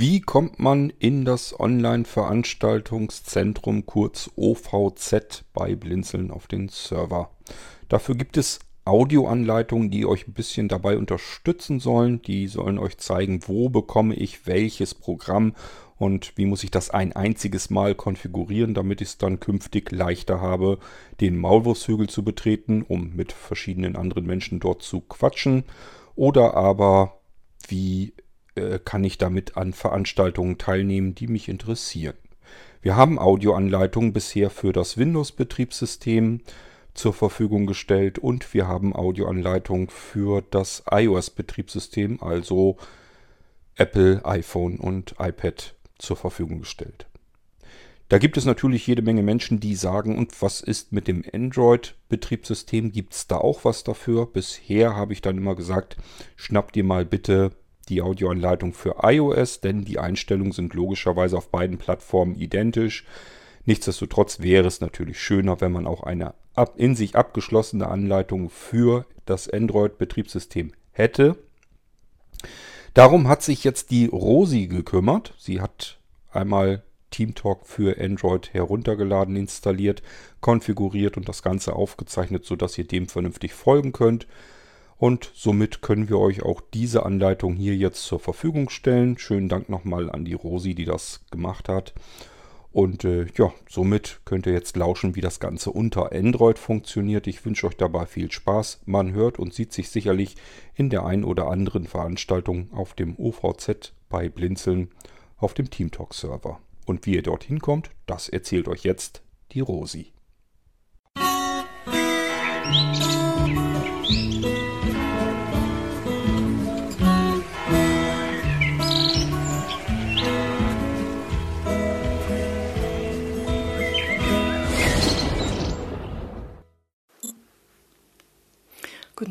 Wie kommt man in das Online-Veranstaltungszentrum kurz OVZ bei Blinzeln auf den Server? Dafür gibt es Audioanleitungen, die euch ein bisschen dabei unterstützen sollen. Die sollen euch zeigen, wo bekomme ich welches Programm und wie muss ich das ein einziges Mal konfigurieren, damit ich es dann künftig leichter habe, den Maulwurfshügel zu betreten, um mit verschiedenen anderen Menschen dort zu quatschen. Oder aber wie äh, kann ich damit an Veranstaltungen teilnehmen, die mich interessieren. Wir haben Audioanleitungen bisher für das Windows-Betriebssystem zur Verfügung gestellt und wir haben Audioanleitungen für das iOS-Betriebssystem, also Apple, iPhone und iPad zur Verfügung gestellt. Da gibt es natürlich jede Menge Menschen, die sagen, und was ist mit dem Android-Betriebssystem? Gibt es da auch was dafür? Bisher habe ich dann immer gesagt, schnapp dir mal bitte die Audioanleitung für iOS, denn die Einstellungen sind logischerweise auf beiden Plattformen identisch. Nichtsdestotrotz wäre es natürlich schöner, wenn man auch eine in sich abgeschlossene Anleitung für das Android-Betriebssystem hätte. Darum hat sich jetzt die Rosi gekümmert. Sie hat einmal TeamTalk für Android heruntergeladen, installiert, konfiguriert und das Ganze aufgezeichnet, sodass ihr dem vernünftig folgen könnt. Und somit können wir euch auch diese Anleitung hier jetzt zur Verfügung stellen. Schönen Dank nochmal an die Rosi, die das gemacht hat. Und äh, ja, somit könnt ihr jetzt lauschen, wie das Ganze unter Android funktioniert. Ich wünsche euch dabei viel Spaß. Man hört und sieht sich sicherlich in der ein oder anderen Veranstaltung auf dem OVZ bei Blinzeln auf dem TeamTalk Server. Und wie ihr dorthin kommt, das erzählt euch jetzt die Rosi. Guten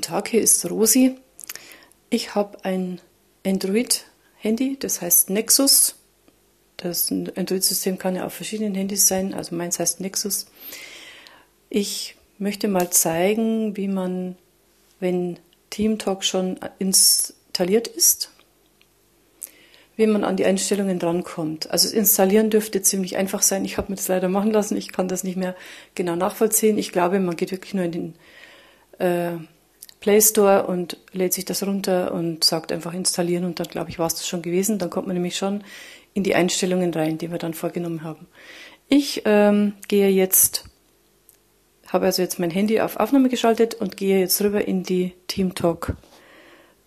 Tag, hier ist Rosi. Ich habe ein Android-Handy, das heißt Nexus. Das Android-System kann ja auf verschiedenen Handys sein, also meins heißt Nexus. Ich möchte mal zeigen, wie man, wenn TeamTalk schon installiert ist, wie man an die Einstellungen drankommt. Also installieren dürfte ziemlich einfach sein. Ich habe mir das leider machen lassen. Ich kann das nicht mehr genau nachvollziehen. Ich glaube, man geht wirklich nur in den äh, Play Store und lädt sich das runter und sagt einfach installieren und dann glaube ich war es das schon gewesen. Dann kommt man nämlich schon in die Einstellungen rein, die wir dann vorgenommen haben. Ich ähm, gehe jetzt, habe also jetzt mein Handy auf Aufnahme geschaltet und gehe jetzt rüber in die TeamTalk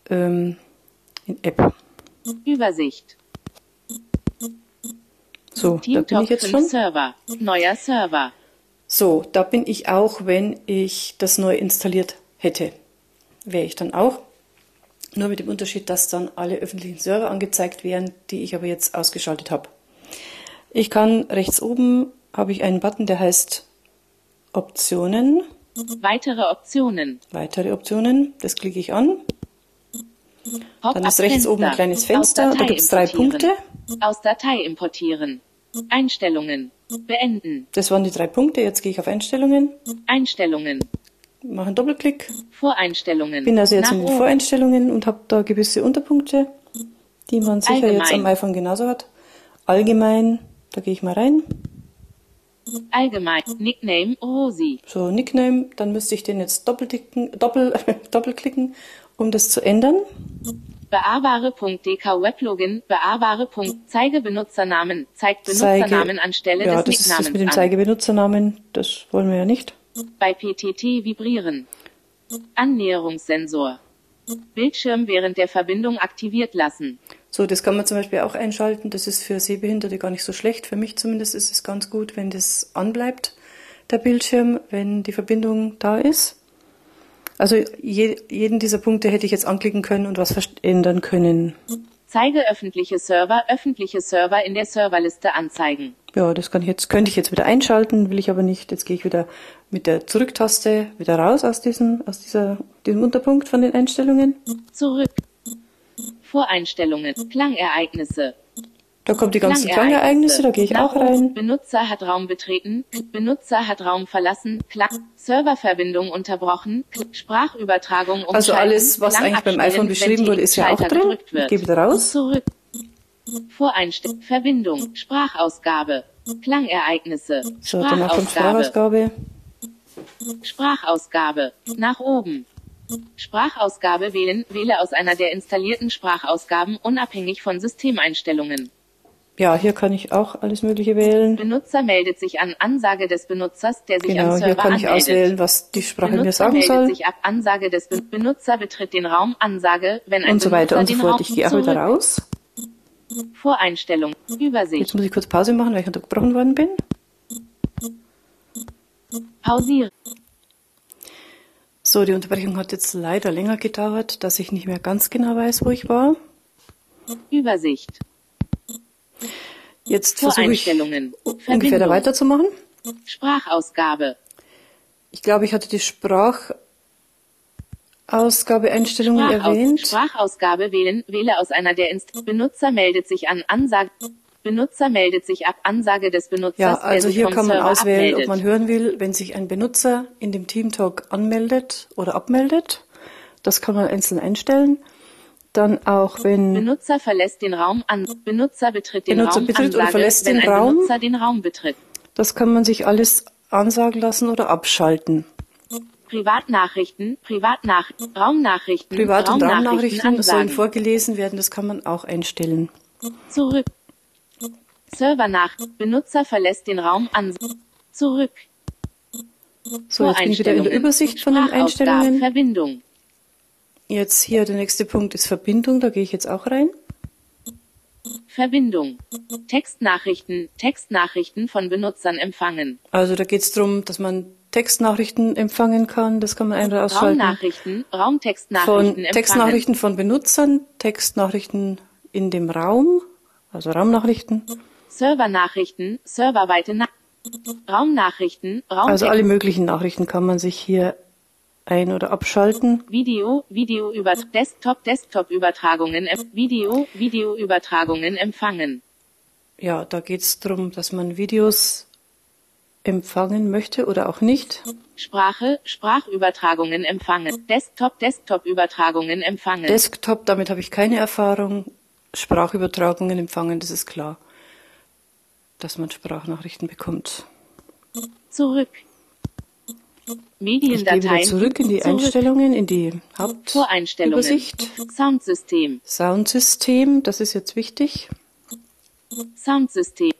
ähm, in App. Übersicht. So, Team da bin ich jetzt schon. Server. Neuer Server. So, da bin ich auch, wenn ich das neu installiert hätte wäre ich dann auch. Nur mit dem Unterschied, dass dann alle öffentlichen Server angezeigt werden, die ich aber jetzt ausgeschaltet habe. Ich kann rechts oben habe ich einen Button, der heißt Optionen. Weitere Optionen. Weitere Optionen. Das klicke ich an. Dann ist rechts oben ein kleines Fenster. Da gibt es drei Punkte. Aus Datei importieren. Einstellungen. Beenden. Das waren die drei Punkte. Jetzt gehe ich auf Einstellungen. Einstellungen mache einen Doppelklick. Voreinstellungen. Bin also jetzt Nach in den Voreinstellungen und habe da gewisse Unterpunkte, die man sicher Allgemein. jetzt am iPhone genauso hat. Allgemein, da gehe ich mal rein. Allgemein, Nickname Rosi. So, Nickname, dann müsste ich den jetzt doppelklicken, doppel, doppelklicken, um das zu ändern. Bearbare.dk Weblogin, bearbare. Zeige Benutzernamen, zeigt Benutzernamen Zeige, anstelle ja, des Nicknamens. Das ist das mit dem Zeige Benutzernamen, das wollen wir ja nicht. Bei PTT vibrieren. Annäherungssensor. Bildschirm während der Verbindung aktiviert lassen. So, das kann man zum Beispiel auch einschalten. Das ist für Sehbehinderte gar nicht so schlecht. Für mich zumindest ist es ganz gut, wenn das anbleibt, der Bildschirm, wenn die Verbindung da ist. Also je, jeden dieser Punkte hätte ich jetzt anklicken können und was ändern können. Zeige öffentliche Server, öffentliche Server in der Serverliste anzeigen. Ja, das kann ich jetzt, könnte ich jetzt wieder einschalten, will ich aber nicht. Jetzt gehe ich wieder mit der Zurücktaste wieder raus aus diesem, aus dieser, diesem Unterpunkt von den Einstellungen. Zurück. Voreinstellungen, Klangereignisse. Da kommt die ganzen Klangereignisse, da gehe ich auch rein. Benutzer hat Raum betreten, Benutzer hat Raum verlassen, Klang, Serververbindung unterbrochen, Sprachübertragung umschalten, Also alles, was eigentlich beim iPhone beschrieben wurde, ist ja auch drin. Ich wieder raus. Zurück. Voreinstellung. Verbindung. Sprachausgabe. Klangereignisse. So. Sprachausgabe. Sprachausgabe. Nach oben. Sprachausgabe wählen. Wähle aus einer der installierten Sprachausgaben unabhängig von Systemeinstellungen. Ja, hier kann ich auch alles Mögliche wählen. Benutzer meldet sich an Ansage des Benutzers, der sich Genau, am hier Server kann ich anmeldet. auswählen, was die Sprache mir Benutzer sagen meldet soll sich ab Ansage des Be Benutzer betritt den Raum Ansage, wenn ein und so weiter Benutzer und so fort. Ich gehe auch wieder raus. Voreinstellung. Übersicht. Jetzt muss ich kurz Pause machen, weil ich unterbrochen worden bin. Pausieren. So, die Unterbrechung hat jetzt leider länger gedauert, dass ich nicht mehr ganz genau weiß, wo ich war. Übersicht. Jetzt versuche ich ungefähr da weiterzumachen. Sprachausgabe. Ich glaube, ich hatte die Sprachausgabeeinstellungen Sprachaus erwähnt. Sprachausgabe wählen. Wähle aus einer der Inst Benutzer meldet sich an Ansage. Benutzer meldet sich ab Ansage des Benutzers. Ja, also hier kann man Server auswählen, ob abmeldet. man hören will, wenn sich ein Benutzer in dem Teamtalk anmeldet oder abmeldet. Das kann man einzeln einstellen. Dann auch, wenn Benutzer verlässt den Raum an. Benutzer betritt den Benutzer Raum betritt oder Ansage, verlässt wenn den Raum. Benutzer den Raum betritt. das kann man sich alles ansagen lassen oder abschalten. Privatnachrichten, Privatnach Raumnachrichten, Privat- und Raumnachrichten sollen vorgelesen werden, das kann man auch einstellen. Zurück. Server nach. Benutzer verlässt den Raum an. Zurück. So, jetzt bin ich wieder in der. Übersicht von den Einstellungen. Verbindung. Jetzt hier der nächste Punkt ist Verbindung, da gehe ich jetzt auch rein. Verbindung. Textnachrichten, Textnachrichten von Benutzern empfangen. Also da geht es darum, dass man Textnachrichten empfangen kann, das kann man ein- oder ausschalten. Raumnachrichten, Von Raumtextnachrichten empfangen. Textnachrichten von Benutzern, Textnachrichten in dem Raum, also Raumnachrichten. Servernachrichten, serverweite Na Raumnachrichten, Raumtext, Also alle möglichen Nachrichten kann man sich hier ein- oder abschalten. Video, Video über Desktop, Desktop Übertragungen, Video, Video Übertragungen empfangen. Ja, da geht es darum, dass man Videos empfangen möchte oder auch nicht. Sprache, Sprachübertragungen empfangen. Desktop, Desktop Übertragungen empfangen. Desktop, damit habe ich keine Erfahrung. Sprachübertragungen empfangen, das ist klar, dass man Sprachnachrichten bekommt. zurück. Ich gehe Mediendateien. wieder zurück in die zurück. Einstellungen, in die. Hauptübersicht. Soundsystem. Soundsystem, das ist jetzt wichtig. Soundsystem.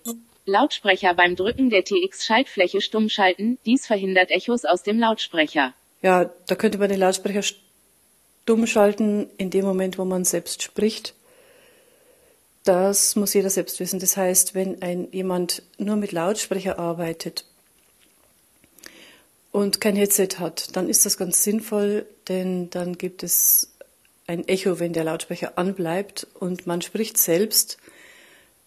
Lautsprecher beim Drücken der TX-Schaltfläche stumm schalten. Dies verhindert Echos aus dem Lautsprecher. Ja, da könnte man den Lautsprecher stumm schalten in dem Moment, wo man selbst spricht. Das muss jeder selbst wissen. Das heißt, wenn ein, jemand nur mit Lautsprecher arbeitet und kein Headset hat, dann ist das ganz sinnvoll, denn dann gibt es ein Echo, wenn der Lautsprecher anbleibt und man spricht selbst,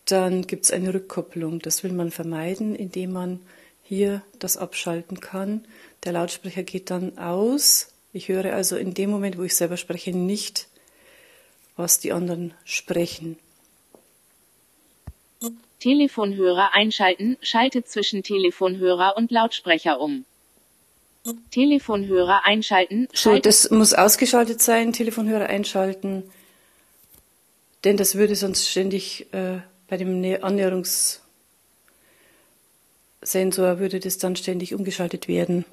dann gibt es eine Rückkopplung. Das will man vermeiden, indem man hier das abschalten kann. Der Lautsprecher geht dann aus. Ich höre also in dem Moment, wo ich selber spreche, nicht, was die anderen sprechen. Telefonhörer einschalten. Schaltet zwischen Telefonhörer und Lautsprecher um. Telefonhörer einschalten. So, das muss ausgeschaltet sein, Telefonhörer einschalten, denn das würde sonst ständig äh, bei dem Nä- Annäherungssensor würde das dann ständig umgeschaltet werden.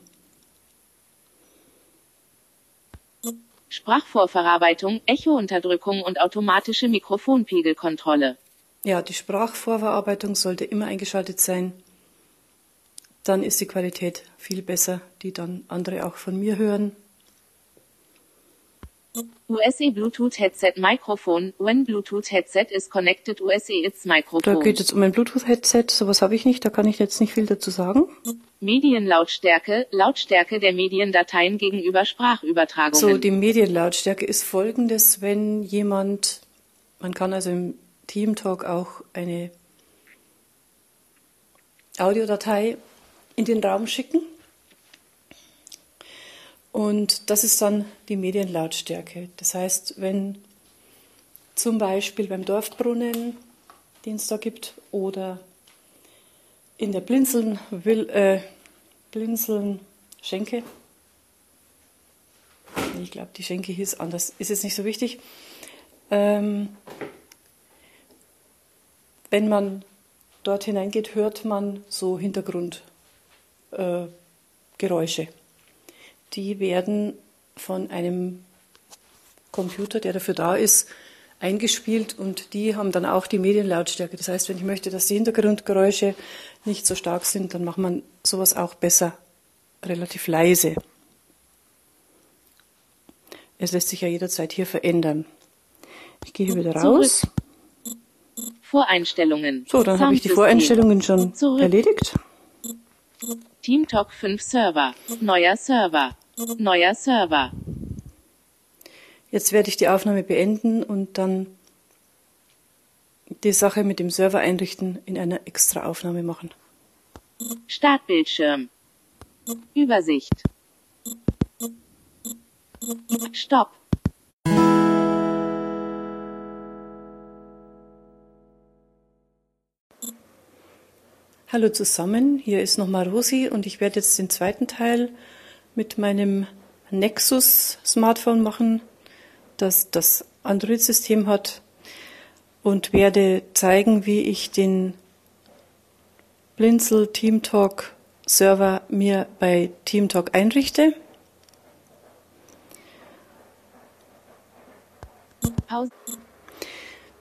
Sprachvorverarbeitung, Echounterdrückung und automatische Mikrofonpegelkontrolle. Ja, die Sprachvorverarbeitung sollte immer eingeschaltet sein. Dann ist die Qualität viel besser, die dann andere auch von mir hören. USA Bluetooth Headset Microphone. When Bluetooth Headset is connected USA its Da Microphone. geht es um ein Bluetooth-Headset, sowas habe ich nicht, da kann ich jetzt nicht viel dazu sagen. Medienlautstärke, Lautstärke der Mediendateien gegenüber Sprachübertragungen. So, die Medienlautstärke ist folgendes, wenn jemand, man kann also im Teamtalk auch eine Audiodatei in den Raum schicken. Und das ist dann die Medienlautstärke. Das heißt, wenn zum Beispiel beim Dorfbrunnen, den es da gibt, oder in der Blinzeln, will, äh, Blinzeln Schenke, ich glaube, die Schenke hieß anders, ist jetzt nicht so wichtig. Ähm, wenn man dort hineingeht, hört man so Hintergrundgeräusche. Äh, Die werden von einem Computer, der dafür da ist, eingespielt und die haben dann auch die Medienlautstärke. Das heißt, wenn ich möchte, dass die Hintergrundgeräusche nicht so stark sind, dann macht man sowas auch besser relativ leise. Es lässt sich ja jederzeit hier verändern. Ich gehe hier wieder raus. Voreinstellungen. So, dann habe ich die Voreinstellungen schon Zurück. Erledigt. TeamTalk 5 Server. Neuer Server. Neuer Server. Jetzt werde ich die Aufnahme beenden und dann die Sache mit dem Server einrichten in einer extra Aufnahme machen. Startbildschirm. Übersicht. Stopp. Hallo zusammen, hier ist nochmal Rosi und ich werde jetzt den zweiten Teil mit meinem Nexus Smartphone machen das das Android-System hat und werde zeigen, wie ich den Blinzel TeamTalk Server mir bei TeamTalk einrichte. Pause.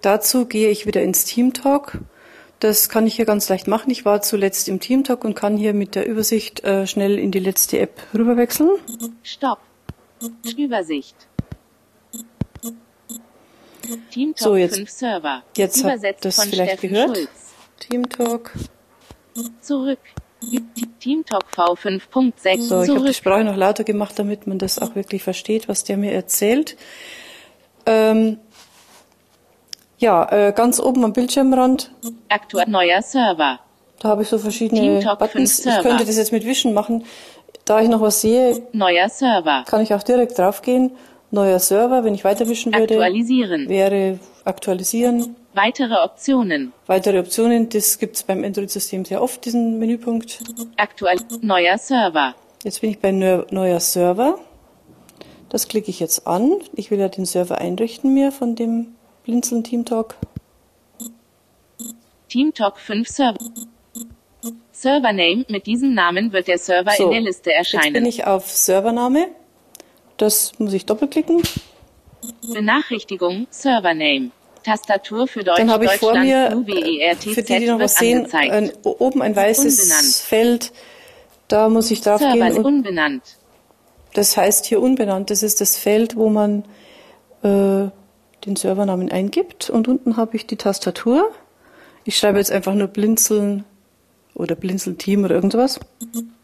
Dazu gehe ich wieder ins TeamTalk. Das kann ich hier ganz leicht machen. Ich war zuletzt im TeamTalk und kann hier mit der Übersicht äh, schnell in die letzte App rüberwechseln. Stopp. Übersicht. Team Talk so, jetzt, 5 Server. Jetzt habt das vielleicht Steffen gehört. Schulz. Team Talk. Zurück. Team Talk V5.6. So, ich habe die Sprache noch lauter gemacht, damit man das auch wirklich versteht, was der mir erzählt. Ähm, ja, äh, ganz oben am Bildschirmrand. Aktuell neuer Server. Da habe ich so verschiedene Buttons. Ich könnte das jetzt mit Wischen machen. Da ich noch was sehe, neuer Server. kann ich auch direkt draufgehen Neuer Server, wenn ich weiterwischen würde. Aktualisieren. Wäre aktualisieren. Weitere Optionen. Weitere Optionen, das gibt es beim Android-System sehr oft, diesen Menüpunkt. Aktuell. Neuer Server. Jetzt bin ich bei Neuer Server. Das klicke ich jetzt an. Ich will ja den Server einrichten mir von dem Blinzeln TeamTalk. TeamTalk 5 Server. Servername. Mit diesem Namen wird der Server so, in der Liste erscheinen. Jetzt bin ich auf Servername. Das muss ich doppelklicken. Benachrichtigung, Servername. Tastatur für Deutsch, Dann habe ich vor mir, e für die, die noch was sehen, ein, oben ein weißes unbenannt. Feld. Da muss ich drauf Server gehen. unbenannt. Das heißt hier unbenannt. Das ist das Feld, wo man äh, den Servernamen eingibt. Und unten habe ich die Tastatur. Ich schreibe jetzt einfach nur Blinzeln oder Blinzeln Team oder irgendwas.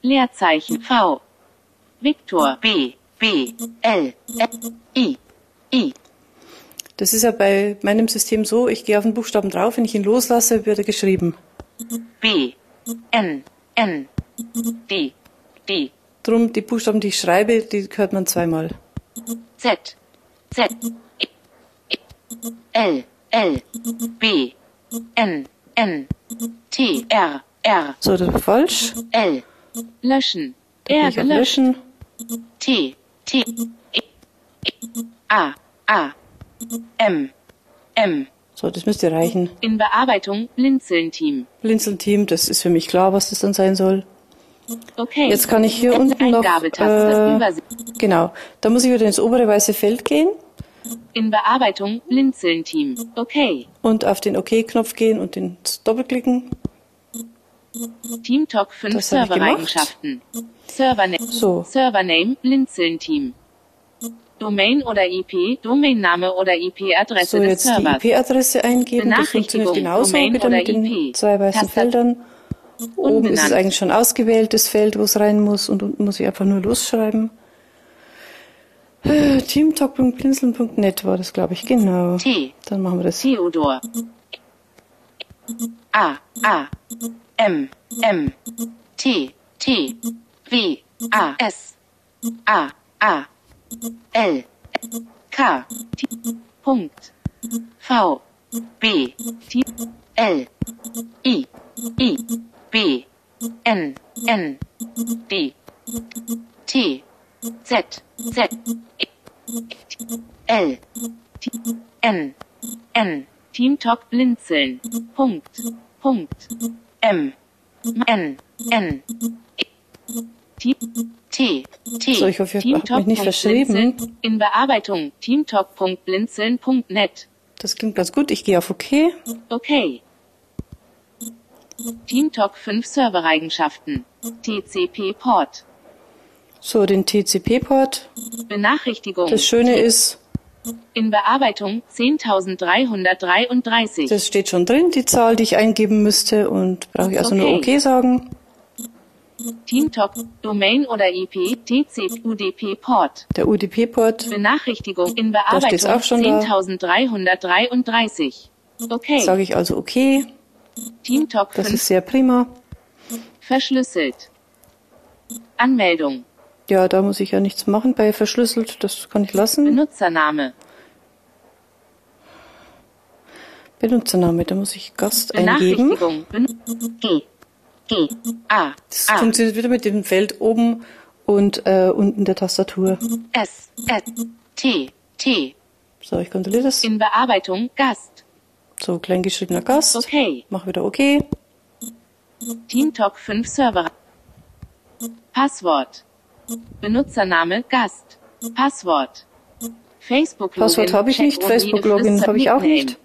Leerzeichen V. Victor B. B, L, I, I. Das ist ja bei meinem System so, ich gehe auf den Buchstaben drauf, wenn ich ihn loslasse, wird er geschrieben. B, N, N, D, D. Drum, die Buchstaben, die ich schreibe, die hört man zweimal. Z, Z, L, L, B, N, N, T, R, R. So, das war falsch. L, löschen. R, löschen. T, T, E, A, A, M, M. So, das müsste reichen. In Bearbeitung Blinzeln-Team. Blinzeln-Team, das ist für mich klar, was das dann sein soll. Okay. Jetzt kann ich hier unten noch, äh, genau, da muss ich wieder ins obere weiße Feld gehen. In Bearbeitung Blinzeln-Team. Okay. Und auf den OK-Knopf gehen und den doppelklicken. TeamTalk 5 Server-Eigenschaften. Servername. So. Servername, Blinzeln-Team. Domain oder IP, Domainname oder IP-Adresse so, des Servers. Die IP-Adresse eingeben. Das funktioniert genauso Domain wieder mit den IP. zwei weißen Tastat Feldern. Oben Unbenannt. ist es eigentlich schon ausgewählt, das Feld, wo es rein muss. Und unten muss ich einfach nur losschreiben. Teamtalk.blinzeln.net war das, glaube ich. Genau. T. Dann machen wir das. Theodor. A. A. M. M. T. T. W A S A A L K T Punkt V B T L I I B N N D T Z Z L T N N TeamTalk Blinzeln. Punkt. Punkt. M. N. N. T. T. T. So, ich hoffe, ich habe mich nicht verschrieben. In Bearbeitung. TeamTalk.blinzeln.net. Das klingt ganz gut. Ich gehe auf OK. Okay. TeamTalk 5 Servereigenschaften. TCP-Port. So, den TCP-Port. Benachrichtigung. Das Schöne ist, In Bearbeitung 10.333. das steht schon drin, die Zahl, die ich eingeben müsste. Und brauche ich also nur Okay. OK sagen. TeamTalk, Domain oder IP, TCP, UDP-Port. Der UDP-Port. Benachrichtigung in Bearbeitung auch schon da. 10.333. Okay. Sage ich also OK. TeamTalk Das 5 ist sehr prima. verschlüsselt. Anmeldung. Ja, da muss ich ja nichts machen bei verschlüsselt. Das kann ich lassen. Benutzername. Benutzername, da muss ich Gast eingeben. G. G. A. Das A. funktioniert wieder mit dem Feld oben und äh, unten der Tastatur. S. S. T. T. So, ich kontrolliere das. In Bearbeitung Gast. So, kleingeschriebener Gast. Okay. Mach wieder OK. TeamTalk 5 Server. Passwort. Benutzername Gast. Passwort. Facebook Login. Passwort habe ich nicht. Check Facebook-Login habe ich auch nicht.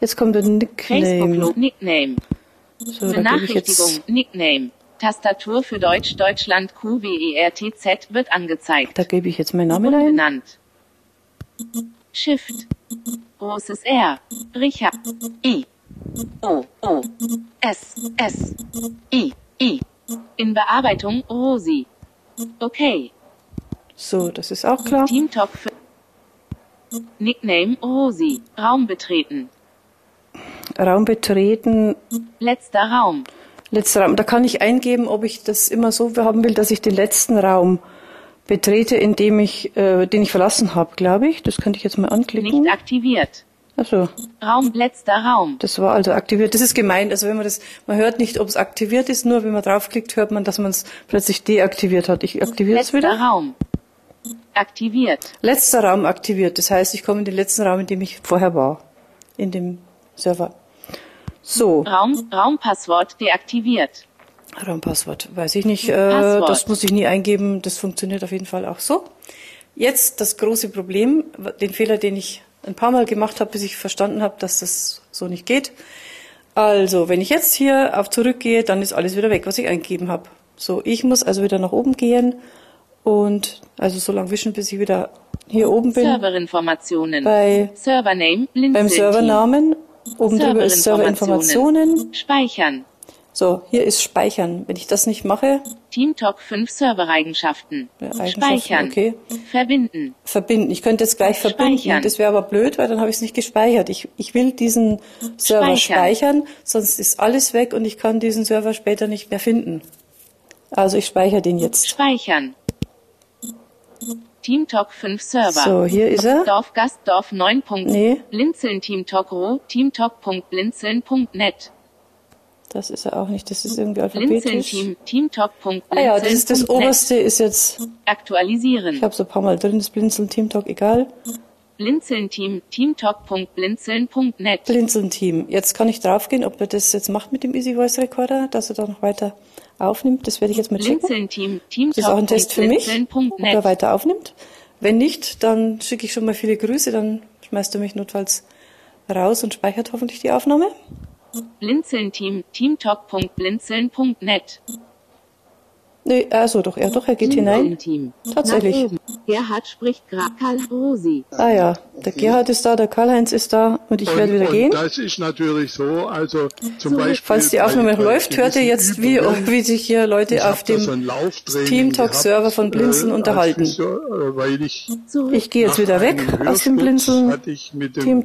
Jetzt kommt der Facebook Nickname. Nickname. So, Benachrichtigung Nickname. Tastatur für Deutsch Deutschland QWERTZ wird angezeigt. da gebe ich jetzt meinen Namen ein. Benannt. Shift. Großes R. Richard. I. O. O. S. S. I. I. In Bearbeitung Rosi. Okay. So, das ist auch klar. Teamtalk für Nickname Rosi. Raum betreten. Raum betreten. Letzter Raum. Letzter Raum. Da kann ich eingeben, ob ich das immer so haben will, dass ich den letzten Raum betrete, in dem ich, äh, den ich verlassen habe, glaube ich. Das könnte ich jetzt mal anklicken. Nicht aktiviert. Achso, Raum. Letzter Raum. das war also aktiviert. Das ist gemeint. Also wenn man das, man hört nicht, ob es aktiviert ist, nur wenn man draufklickt, hört man, dass man es plötzlich deaktiviert hat. Ich aktiviere es Letzter wieder. Raum. Aktiviert. Letzter Raum aktiviert. Das heißt, ich komme in den letzten Raum, in dem ich vorher war. In dem Server. So, Raum. Raumpasswort deaktiviert. Raumpasswort. Weiß ich nicht. Äh, Passwort. das muss ich nie eingeben. Das funktioniert auf jeden Fall auch so. Jetzt das große Problem, den Fehler, den ich ein paar Mal gemacht habe, bis ich verstanden habe, dass das so nicht geht. Also, wenn ich jetzt hier auf zurückgehe, dann ist alles wieder weg, was ich eingegeben habe. So, ich muss also wieder nach oben gehen und also so lange wischen, bis ich wieder hier oben bin. Serverinformationen. Bei, Servername. Beim Servernamen. Oben drüber ist Serverinformationen. Speichern. So, hier ist Speichern. Wenn ich das nicht mache, TeamTalk 5 Servereigenschaften. Eigenschaften, Speichern. okay. Verbinden. verbinden. Ich könnte jetzt gleich verbinden. Speichern. Das wäre aber blöd, weil dann habe ich es nicht gespeichert. Ich, ich will diesen Server Speichern. speichern, sonst ist alles weg und ich kann diesen Server später nicht mehr finden. Also ich speichere den jetzt. Speichern. TeamTalk 5 Server. So, hier ist er. Dorf Gastdorf 9. Nee. Blinzeln TeamTalk Ro. TeamTalk.blinzeln.net. Das ist er auch nicht. Das ist irgendwie alphabetisch. Team. TeamTalk.blinzeln.net. Ah ja, das ist das oberste, ist jetzt, ich Aktualisieren. habe so ein paar Mal drin, das Blinzeln Team Talk, egal. Blinzeln Team. TeamTalk.blinzeln.net. Blinzeln Team. Jetzt kann ich draufgehen, ob er das jetzt macht mit dem Easy Voice Recorder, dass er da noch weiter aufnimmt. Das werde ich jetzt mal checken. Blinzeln Team. Das ist auch ein Test für mich, ob er weiter aufnimmt. Wenn nicht, dann schicke ich schon mal viele Grüße, dann schmeißt er mich notfalls raus und speichert hoffentlich die Aufnahme. Blinzeln Team. TeamTalk.blinzeln.net. Nee, also doch, er doch, er geht hinein. Team. Tatsächlich. Gerhard spricht gerade Karl Rosi. Ah ja, der Gerhard ist da, der Karl-Heinz ist da und ich werde wieder und gehen. Das ist natürlich so, also zum Beispiel. Falls die Aufnahme noch bei- läuft, hört ihr jetzt, wie, wie sich hier Leute ich auf so dem Teamtalk-Server von Blinzeln äh, unterhalten. Physio, äh, weil ich. Ich gehe jetzt wieder weg aus dem Blinzeln ich dem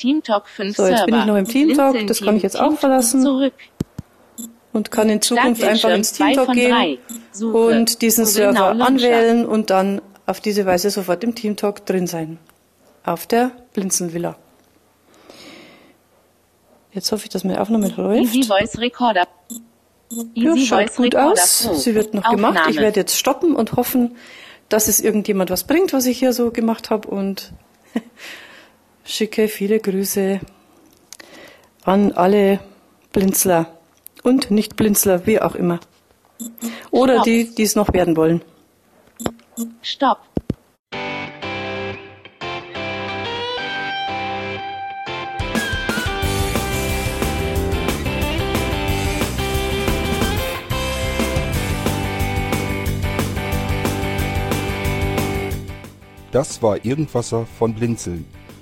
Teamtalk Gleichgewicht Server. Zu tun. TeamTalk 5 So, jetzt Server. bin ich noch im Teamtalk, Blinzeln das kann Team. ich jetzt auch verlassen. Zurück. und kann in Zukunft einfach ins zwei Teamtalk von gehen und diesen Server anwählen und dann auf diese Weise sofort im Teamtalk drin sein. Auf der Blinzeln-Villa. Jetzt hoffe ich, dass meine Aufnahme läuft. Easy Voice Recorder. Ja, schaut gut aus. Pro. Sie wird noch gemacht. Ich Aufnahme. werde jetzt stoppen und hoffen, dass es irgendjemand was bringt, was ich hier so gemacht habe. Und schicke viele Grüße an alle Blinzler und Nicht-Blinzler, wie auch immer. Oder Stopp. die, die es noch werden wollen. Stopp. Das war Irgendwasser von Blinzeln.